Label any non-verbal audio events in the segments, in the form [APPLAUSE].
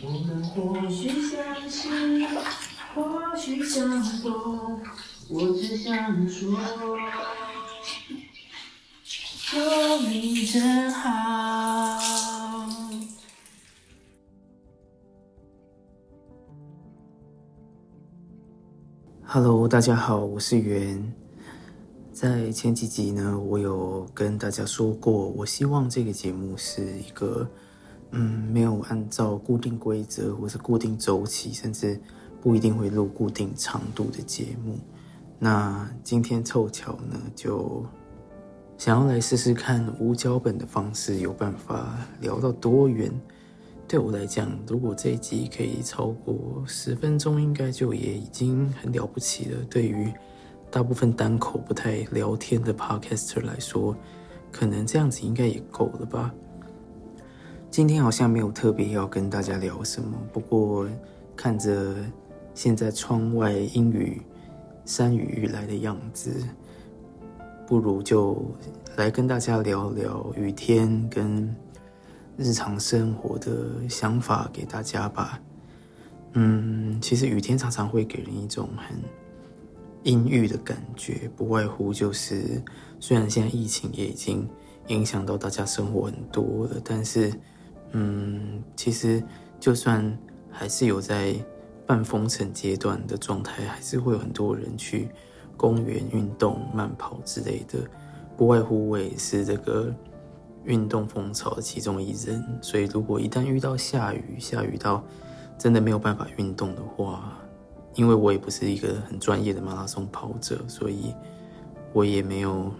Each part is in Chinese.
我们或许相识，或许相逢，我只想说，有你真好。Hello，大家好，我是袁。在前几集呢，我有跟大家说过，我希望这个节目是一个。嗯，没有按照固定规则或是固定周期，甚至不一定会录固定长度的节目。那今天凑巧呢，就想要来试试看无脚本的方式，有办法聊到多远？对我来讲，如果这一集可以超过十分钟，应该就也已经很了不起了。对于大部分单口不太聊天的 podcaster 来说，可能这样子应该也够了吧。今天好像没有特别要跟大家聊什么，不过看着现在窗外阴雨、山雨欲来的样子，不如就来跟大家聊聊雨天跟日常生活的想法给大家吧。嗯，其实雨天常常会给人一种很阴郁的感觉，不外乎就是虽然现在疫情也已经影响到大家生活很多了，但是。嗯，其实就算还是有在半封城阶段的状态，还是会有很多人去公园运动、慢跑之类的。不外乎我也是这个运动风潮的其中一人，所以如果一旦遇到下雨，下雨到真的没有办法运动的话，因为我也不是一个很专业的马拉松跑者，所以我也没有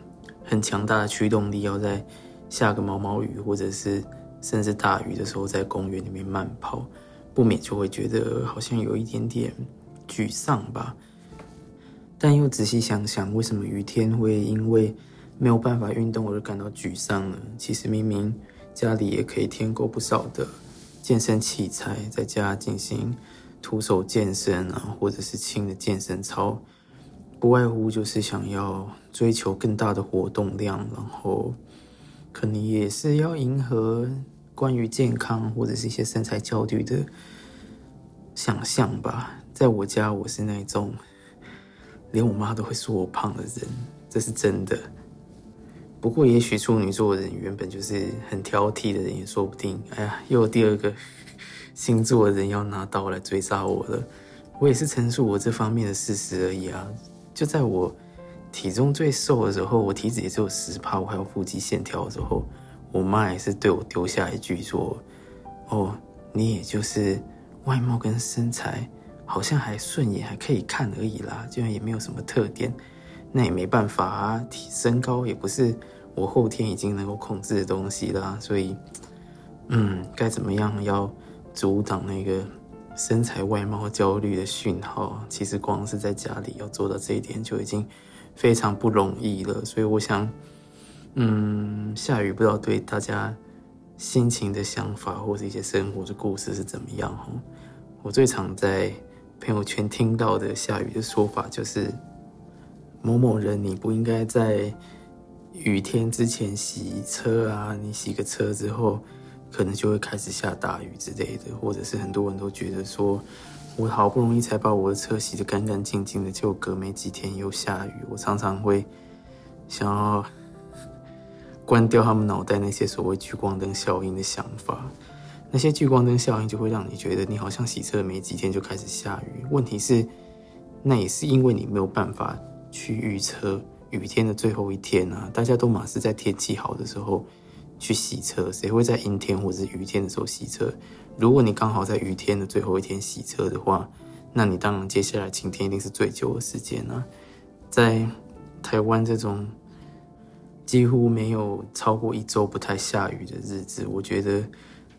很强大的驱动力，要在下个毛毛雨或者是。甚至大雨的时候，在公园里面慢跑，不免就会觉得好像有一点点沮丧吧。但又仔细想想，为什么雨天会因为没有办法运动而感到沮丧呢？其实明明家里也可以添购不少的健身器材，在家进行徒手健身啊，或者是轻的健身操，不外乎就是想要追求更大的活动量，然后。可能也是要迎合关于健康或者是一些身材焦虑的想象吧。在我家，我是那种连我妈都会说我胖的人，这是真的。不过，也许处女座的人原本就是很挑剔的人，也说不定。哎呀，又有第二个星座的人要拿刀来追杀我了。我也是陈述我这方面的事实而已啊。就在我。体重最瘦的时候，我体脂也只有十帕，我还有腹肌线条的时候，我妈也是对我丢下一句说：“哦，你也就是外貌跟身材好像还顺眼，还可以看而已啦，居然也没有什么特点，那也没办法啊，体身高也不是我后天已经能够控制的东西啦，所以，嗯，该怎么样要阻挡那个身材外貌焦虑的讯号？其实光是在家里要做到这一点就已经。”非常不容易了，所以我想，嗯，下雨不知道对大家心情的想法或者一些生活的故事是怎么样。我最常在朋友圈听到的下雨的说法就是某某人你不应该在雨天之前洗车啊，你洗个车之后可能就会开始下大雨之类的，或者是很多人都觉得说。我好不容易才把我的车洗得干干净净的，结果隔没几天又下雨。我常常会想要关掉他们脑袋那些所谓聚光灯效应的想法。那些聚光灯效应就会让你觉得你好像洗车没几天就开始下雨。问题是，那也是因为你没有办法去预测雨天的最后一天啊！大家都马是在天气好的时候去洗车，谁会在阴天或者是雨天的时候洗车？如果你刚好在雨天的最后一天洗车的话，那你当然接下来晴天一定是最久的时间了。在台湾这种几乎没有超过一周不太下雨的日子，我觉得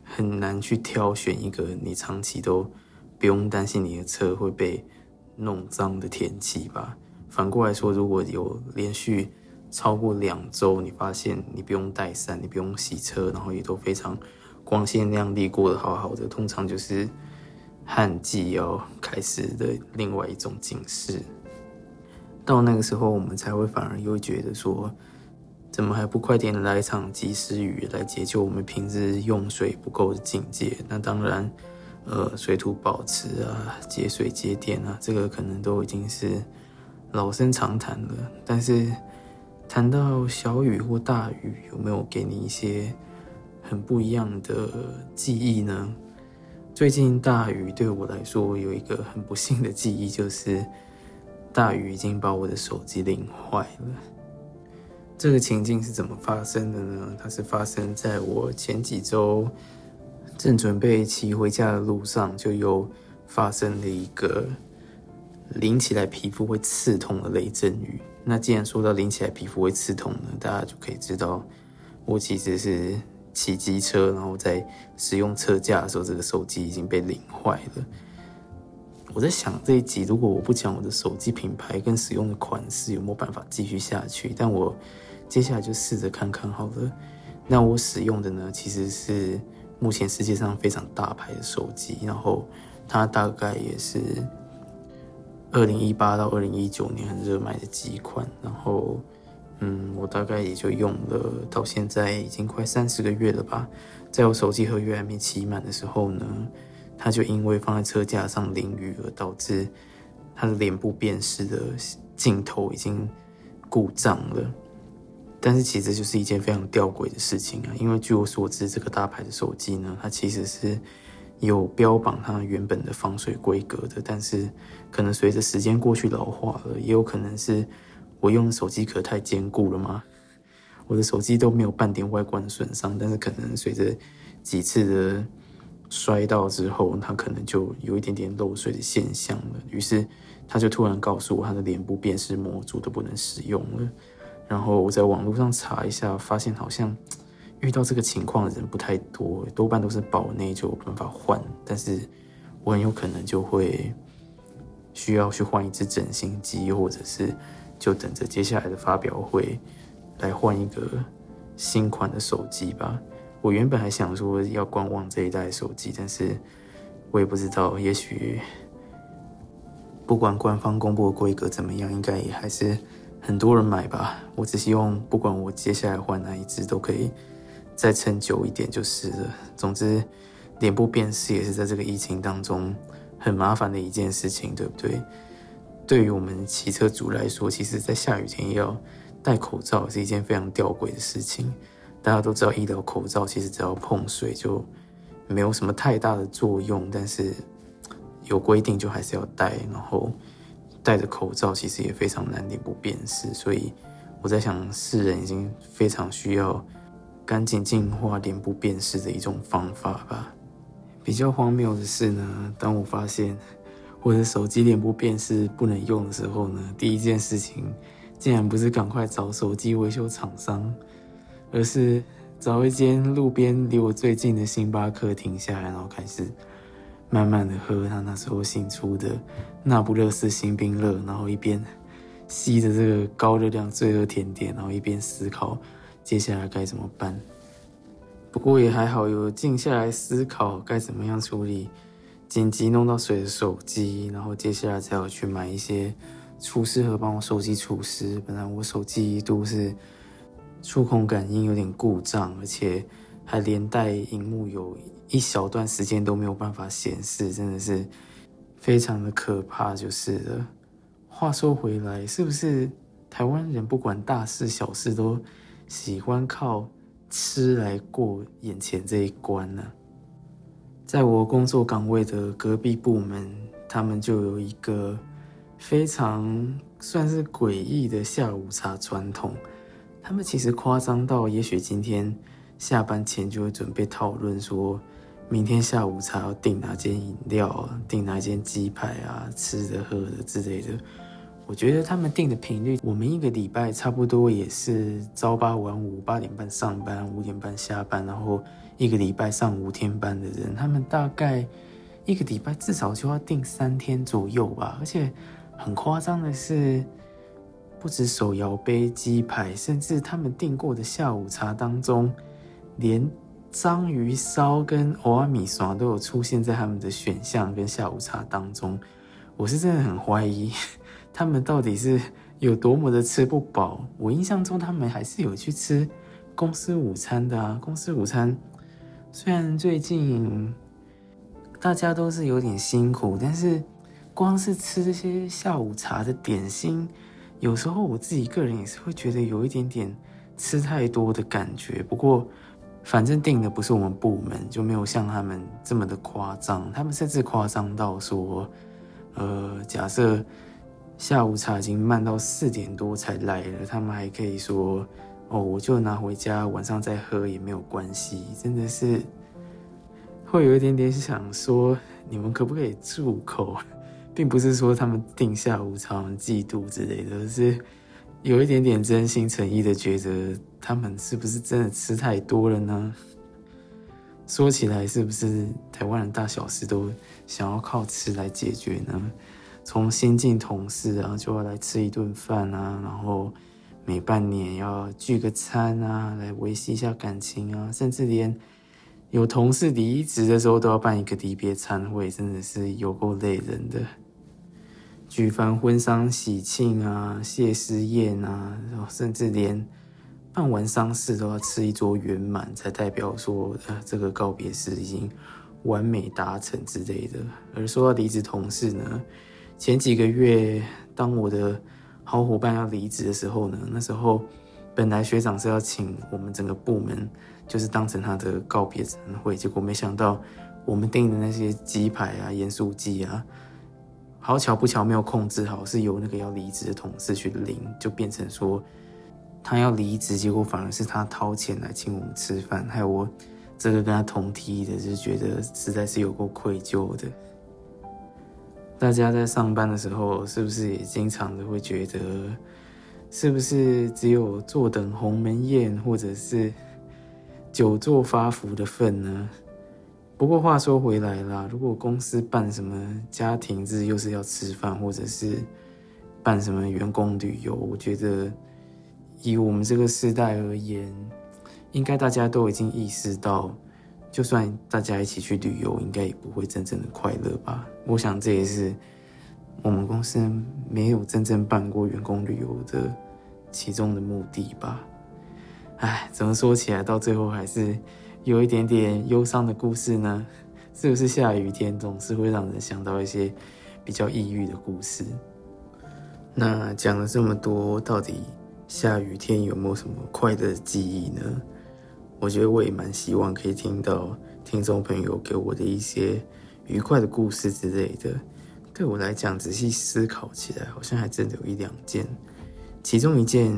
很难去挑选一个你长期都不用担心你的车会被弄脏的天气吧。反过来说，如果有连续超过两周，你发现你不用带伞，你不用洗车，然后也都非常。光鲜亮丽过得好好的，通常就是旱季要开始的另外一种警示。到那个时候，我们才会反而又觉得说，怎么还不快点来一场及时雨来解救我们平日用水不够的境界？那当然，呃水土保持啊、节水节电啊，这个可能都已经是老生常谈了。但是谈到小雨或大雨，有没有给你一些很不一样的记忆呢？最近大雨对我来说有一个很不幸的记忆，就是大雨已经把我的手机淋坏了。这个情境是怎么发生的呢？它是发生在我前几周正准备骑回家的路上，就又发生了一个淋起来皮肤会刺痛的雷阵雨。那既然说到淋起来皮肤会刺痛呢，大家就可以知道，我其实是骑机车，然后在使用车架的时候，这个手机已经被淋坏了。我在想这一集如果我不讲我的手机品牌跟使用的款式，有没有办法继续下去？但我。接下来就试着看看好了。那我使用的呢，其实是目前世界上非常大牌的手机，然后它大概也是二零一八到二零一九年很热卖的几款。然后，嗯，我大概也就用了到现在已经快三十个月了吧。在我手机合约还没期满的时候呢，它就因为放在车架上淋雨而导致它的脸部辨识的镜头已经故障了。但是其实就是一件非常吊诡的事情啊，因为据我所知，这个大牌的手机呢，它其实是有标榜它原本的防水规格的，但是可能随着时间过去老化了，也有可能是我用手机壳太坚固了吗？我的手机都没有半点外观损伤，但是可能随着几次的摔到之后，它可能就有一点点漏水的现象了，于是他就突然告诉我，他的脸部辨识模组都不能使用了。然后我在网络上查一下，发现好像遇到这个情况的人不太多，多半都是保内就有办法换，但是我很有可能就会需要去换一只整新机，或者是就等着接下来的发表会来换一个新款的手机吧。我原本还想说要观望这一代手机，但是我也不知道，也许不管官方公布的规格怎么样，应该也还是。很多人买吧，我只希望不管我接下来换哪一只，都可以再撑久一点就是了。总之，脸部辨识也是在这个疫情当中很麻烦的一件事情，对不对？对于我们骑车族来说，其实，在下雨天要戴口罩是一件非常吊诡的事情。大家都知道，医疗口罩其实只要碰水就没有什么太大的作用，但是有规定就还是要戴，然后。戴着口罩其实也非常难脸部辨识，所以我在想，世人已经非常需要赶紧进化脸部辨识的一种方法吧。比较荒谬的是呢，当我发现我的手机脸部辨识不能用的时候呢，第一件事情竟然不是赶快找手机维修厂商，而是找一间路边离我最近的星巴克停下来，然后开始。慢慢的喝他那时候新出的那不勒斯新冰乐，然后一边吸着这个高热量罪恶甜点，然后一边思考接下来该怎么办。不过也还好，有静下来思考该怎么样处理紧急弄到水的手机，然后接下来才有去买一些除湿盒帮我手机除湿。本来我手机一度是触控感应有点故障，而且还连带荧幕有。一小段时间都没有办法显示，真的是非常的可怕，就是了。话说回来，是不是台湾人不管大事小事都喜欢靠吃来过眼前这一关呢？在我工作岗位的隔壁部门，他们就有一个非常算是诡异的下午茶传统。他们其实夸张到，也许今天下班前就会准备讨论说。明天下午茶要订哪间饮料，订哪间鸡排啊，吃的喝的之类的。我觉得他们订的频率，我们一个礼拜差不多也是朝八晚五，八点半上班，五点半下班，然后一个礼拜上五天班的人，他们大概一个礼拜至少就要订三天左右吧。而且很夸张的是，不止手摇杯鸡排，甚至他们订过的下午茶当中，连。章鱼烧跟欧阿米刷都有出现在他们的选项跟下午茶当中，我是真的很怀疑 [LAUGHS] 他们到底是有多么的吃不饱。我印象中他们还是有去吃公司午餐的啊。公司午餐虽然最近大家都是有点辛苦，但是光是吃这些下午茶的点心，有时候我自己个人也是会觉得有一点点吃太多的感觉。不过反正定的不是我们部门，就没有像他们这么的夸张。他们甚至夸张到说，呃，假设下午茶已经慢到四点多才来了，他们还可以说，哦，我就拿回家晚上再喝也没有关系。真的是。会有一点点想说，你们可不可以住口？[LAUGHS] 并不是说他们定下无常嫉妒之类的，而是有一点点真心诚意的觉得他们是不是真的吃太多了呢？说起来，是不是台湾人大小事都想要靠吃来解决呢？从新进同事啊，就要来吃一顿饭啊，然后每半年要聚个餐啊，来维系一下感情啊，甚至连。有同事离职的时候，都要办一个离别餐会，真的是有够累人的。举凡婚丧喜庆啊、谢师宴啊，甚至连办完丧事都要吃一桌圆满，才代表说，呃，这个告别式已经完美达成之类的。而说到离职同事呢，前几个月当我的好伙伴要离职的时候呢，那时候本来学长是要请我们整个部门。就是当成他的告别餐会，结果没想到我们订的那些鸡排啊、盐酥鸡啊，好巧不巧没有控制好，是由那个要离职的同事去领，就变成说他要离职，结果反而是他掏钱来请我们吃饭，还有我这个跟他同梯的，就觉得实在是有够愧疚的。大家在上班的时候，是不是也经常的会觉得，是不是只有坐等鸿门宴，或者是？久坐发福的份呢？不过话说回来啦，如果公司办什么家庭日，又是要吃饭，或者是办什么员工旅游，我觉得以我们这个时代而言，应该大家都已经意识到，就算大家一起去旅游，应该也不会真正的快乐吧。我想这也是我们公司没有真正办过员工旅游的其中的目的吧。唉，怎么说起来，到最后还是有一点点忧伤的故事呢？是不是下雨天总是会让人想到一些比较抑郁的故事？那讲了这么多，到底下雨天有没有什么快乐的记忆呢？我觉得我也蛮希望可以听到听众朋友给我的一些愉快的故事之类的。对我来讲，仔细思考起来，好像还真的有一两件，其中一件。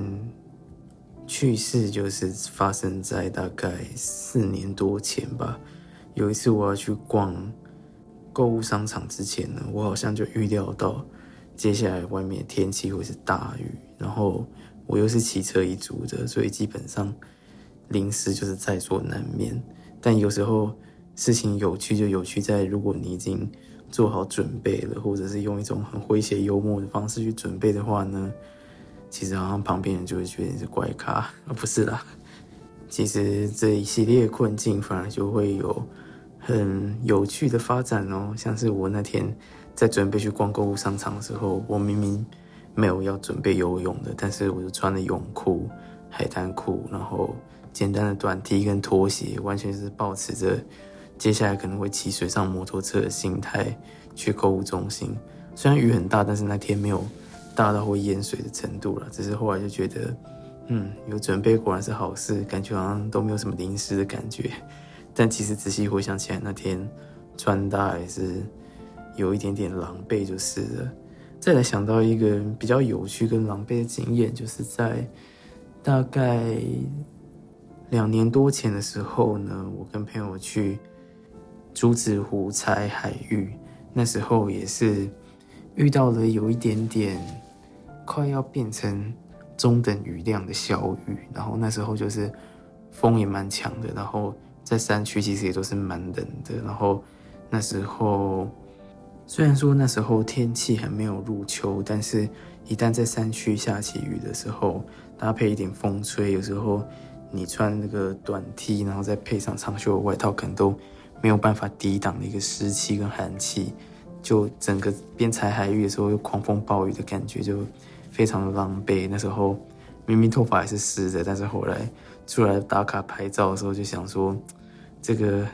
趣事就是发生在大概四年多前吧。有一次我要去逛购物商场之前呢，我好像就预料到接下来外面天气会是大雨，然后我又是骑车一族的，所以基本上临时就是在所难免。但有时候事情有趣就有趣在，如果你已经做好准备了，或者是用一种很诙谐幽默的方式去准备的话呢？其实好像旁边人就会觉得你是怪咖啊，[LAUGHS] 不是啦。其实这一系列困境反而就会有很有趣的发展哦。像是我那天在准备去逛购物商场的时候，我明明没有要准备游泳的，但是我就穿了泳裤、海滩裤，然后简单的短 T 跟拖鞋，完全是保持着接下来可能会骑水上摩托车的心态去购物中心。虽然雨很大，但是那天没有。大到会淹水的程度了，只是后来就觉得，嗯，有准备果然是好事，感觉好像都没有什么淋湿的感觉。但其实仔细回想起来，那天穿搭还是有一点点狼狈，就是了。再来想到一个比较有趣跟狼狈的经验，就是在大概两年多前的时候呢，我跟朋友去竹子湖采海域，那时候也是遇到了有一点点。快要变成中等雨量的小雨，然后那时候就是风也蛮强的，然后在山区其实也都是蛮冷的。然后那时候虽然说那时候天气还没有入秋，但是一旦在山区下起雨的时候，搭配一点风吹，有时候你穿那个短 T，然后再配上长袖的外套，可能都没有办法抵挡那个湿气跟寒气，就整个边踩海域的时候，又狂风暴雨的感觉就。非常的狼狈，那时候明明头发还是湿的，但是后来出来打卡拍照的时候，就想说，这个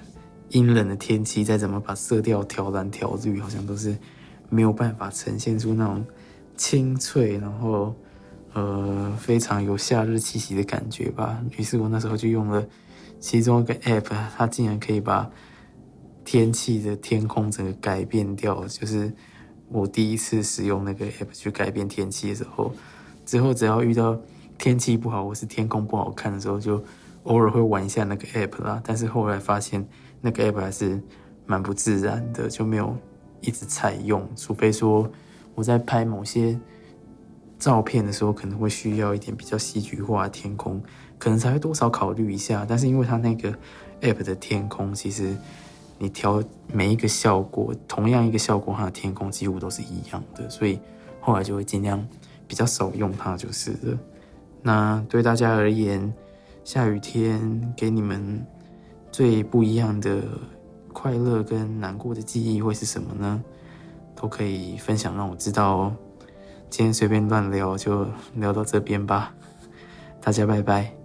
阴冷的天气，再怎么把色调调蓝调绿，好像都是没有办法呈现出那种清脆，然后呃非常有夏日气息的感觉吧。于是我那时候就用了其中一个 app，它竟然可以把天气的天空整个改变掉。就是我第一次使用那个 app 去改变天气的时候，之后只要遇到天气不好或是天空不好看的时候，就偶尔会玩一下那个 app 啦。但是后来发现。那个 app 还是蛮不自然的，就没有一直采用。除非说我在拍某些照片的时候，可能会需要一点比较戏剧化的天空，可能才会多少考虑一下。但是因为它那个 app 的天空，其实你调每一个效果，同样一个效果，它的天空几乎都是一样的，所以后来就会尽量比较少用它就是了。那对大家而言，下雨天给你们。最不一样的快乐跟难过的记忆会是什么呢？都可以分享让我知道哦。今天随便乱聊就聊到这边吧，大家拜拜。